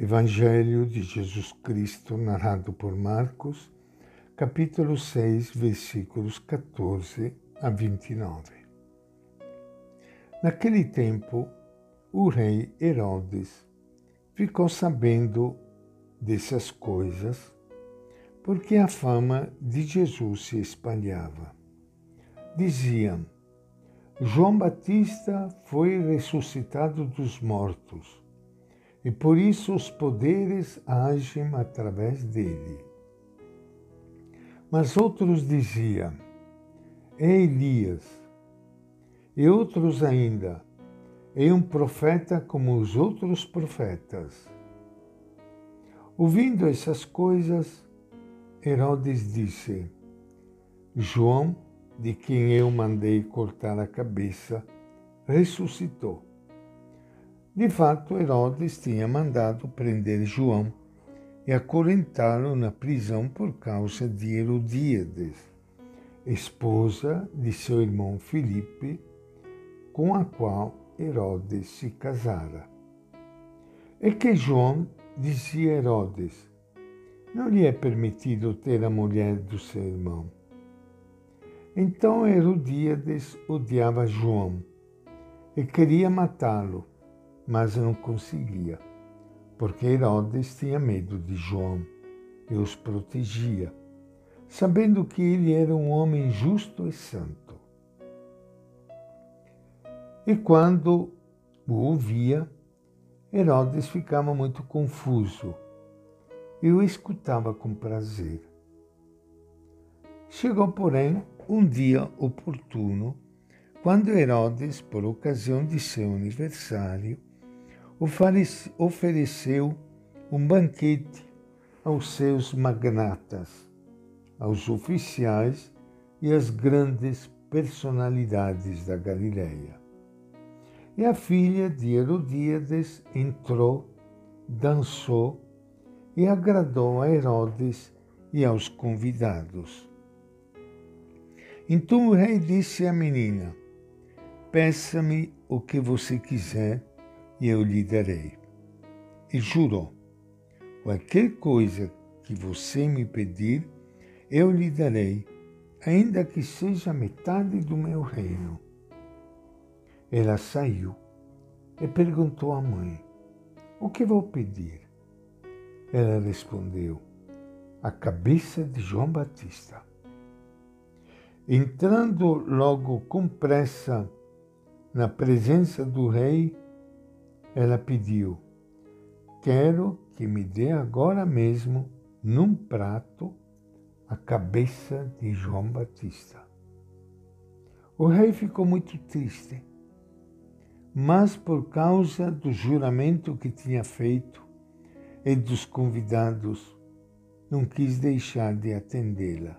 Evangelho de Jesus Cristo, narrado por Marcos, capítulo 6, versículos 14 a 29. Naquele tempo, o rei Herodes ficou sabendo dessas coisas, porque a fama de Jesus se espalhava. Diziam: João Batista foi ressuscitado dos mortos e por isso os poderes agem através dele. Mas outros diziam: é Elias. E outros ainda: é um profeta como os outros profetas. Ouvindo essas coisas, Herodes disse: João, de quem eu mandei cortar a cabeça, ressuscitou. De fato, Herodes tinha mandado prender João e acorrentá-lo na prisão por causa de Herodíades, esposa de seu irmão Filipe, com a qual Herodes se casara. É que João dizia a Herodes: Não lhe é permitido ter a mulher do seu irmão. Então Herodíades odiava João e queria matá-lo mas não conseguia, porque Herodes tinha medo de João e os protegia, sabendo que ele era um homem justo e santo. E quando o ouvia, Herodes ficava muito confuso e o escutava com prazer. Chegou, porém, um dia oportuno, quando Herodes, por ocasião de seu aniversário, ofereceu um banquete aos seus magnatas, aos oficiais e às grandes personalidades da Galileia. E a filha de Herodíades entrou, dançou e agradou a Herodes e aos convidados. Então o rei disse à menina: Peça-me o que você quiser e eu lhe darei. E jurou: qualquer coisa que você me pedir, eu lhe darei, ainda que seja metade do meu reino. Ela saiu e perguntou à mãe: O que vou pedir? Ela respondeu: A cabeça de João Batista. Entrando logo com pressa na presença do rei, ela pediu: Quero que me dê agora mesmo, num prato, a cabeça de João Batista. O rei ficou muito triste, mas por causa do juramento que tinha feito e dos convidados, não quis deixar de atendê-la.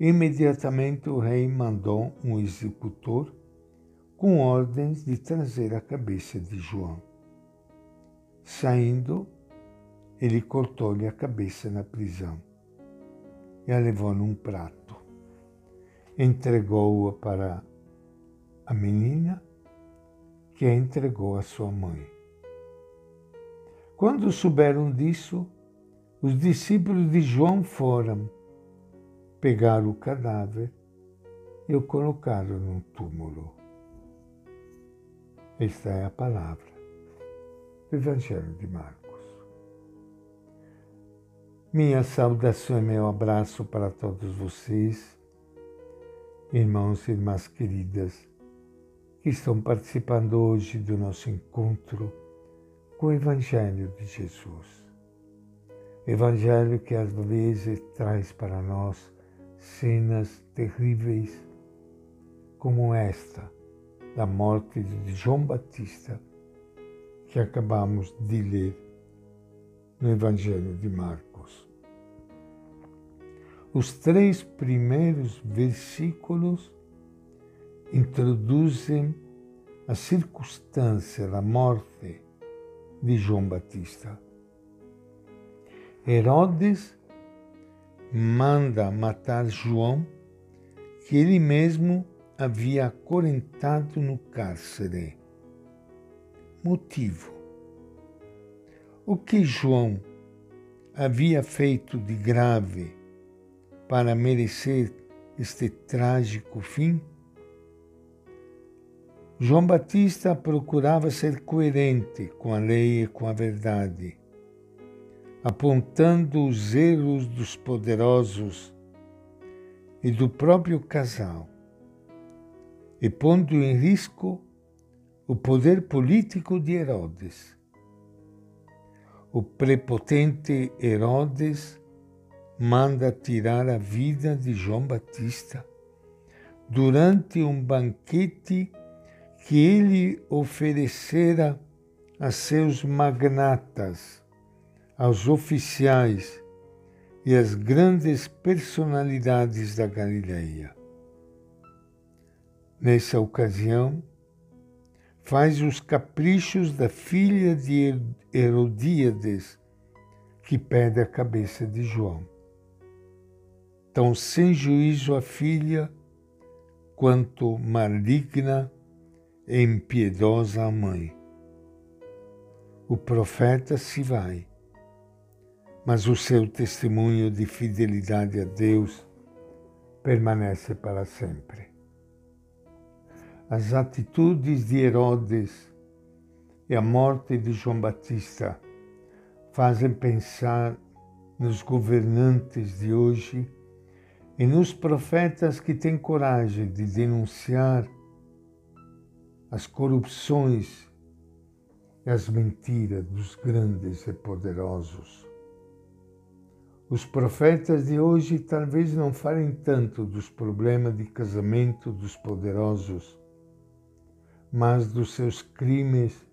Imediatamente o rei mandou um executor com ordens de trazer a cabeça de João. Saindo, ele cortou-lhe a cabeça na prisão e a levou num prato. Entregou-a para a menina, que a entregou à sua mãe. Quando souberam disso, os discípulos de João foram, pegaram o cadáver e o colocaram num túmulo. Esta é a palavra do Evangelho de Marcos. Minha saudação e meu abraço para todos vocês, irmãos e irmãs queridas, que estão participando hoje do nosso encontro com o Evangelho de Jesus. Evangelho que às vezes traz para nós cenas terríveis como esta da morte de João Batista que acabamos de ler no Evangelho de Marcos. Os três primeiros versículos introduzem a circunstância da morte de João Batista. Herodes manda matar João, que ele mesmo havia acorrentado no cárcere. Motivo: O que João havia feito de grave para merecer este trágico fim? João Batista procurava ser coerente com a lei e com a verdade, apontando os erros dos poderosos e do próprio casal, e pondo em risco o poder político de Herodes. O prepotente Herodes manda tirar a vida de João Batista durante um banquete que ele oferecera a seus magnatas, aos oficiais e às grandes personalidades da Galileia. Nessa ocasião, faz os caprichos da filha de Herodíades, que pede a cabeça de João. Tão sem juízo a filha, quanto maligna e impiedosa a mãe. O profeta se vai, mas o seu testemunho de fidelidade a Deus permanece para sempre. As atitudes de Herodes e a morte de João Batista fazem pensar nos governantes de hoje e nos profetas que têm coragem de denunciar as corrupções e as mentiras dos grandes e poderosos. Os profetas de hoje talvez não falem tanto dos problemas de casamento dos poderosos, mas dos seus crimes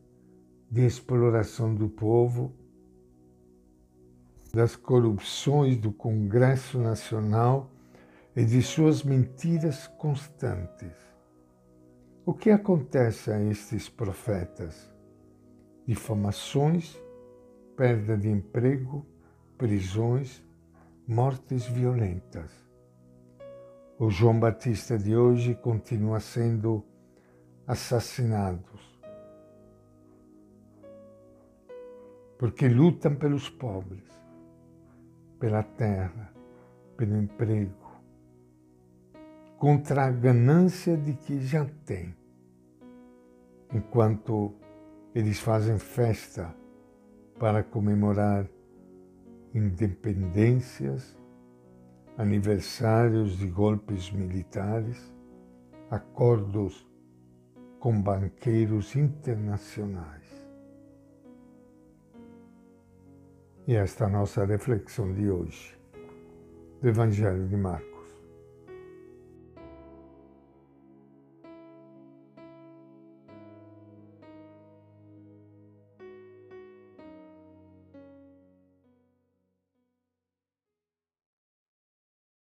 de exploração do povo, das corrupções do Congresso Nacional e de suas mentiras constantes. O que acontece a estes profetas? Difamações, perda de emprego, prisões, mortes violentas. O João Batista de hoje continua sendo assassinado porque lutam pelos pobres, pela terra, pelo emprego, contra a ganância de que já tem, enquanto eles fazem festa para comemorar independências, aniversários de golpes militares, acordos com banqueiros internacionais. E esta é a nossa reflexão de hoje, do Evangelho de Marcos.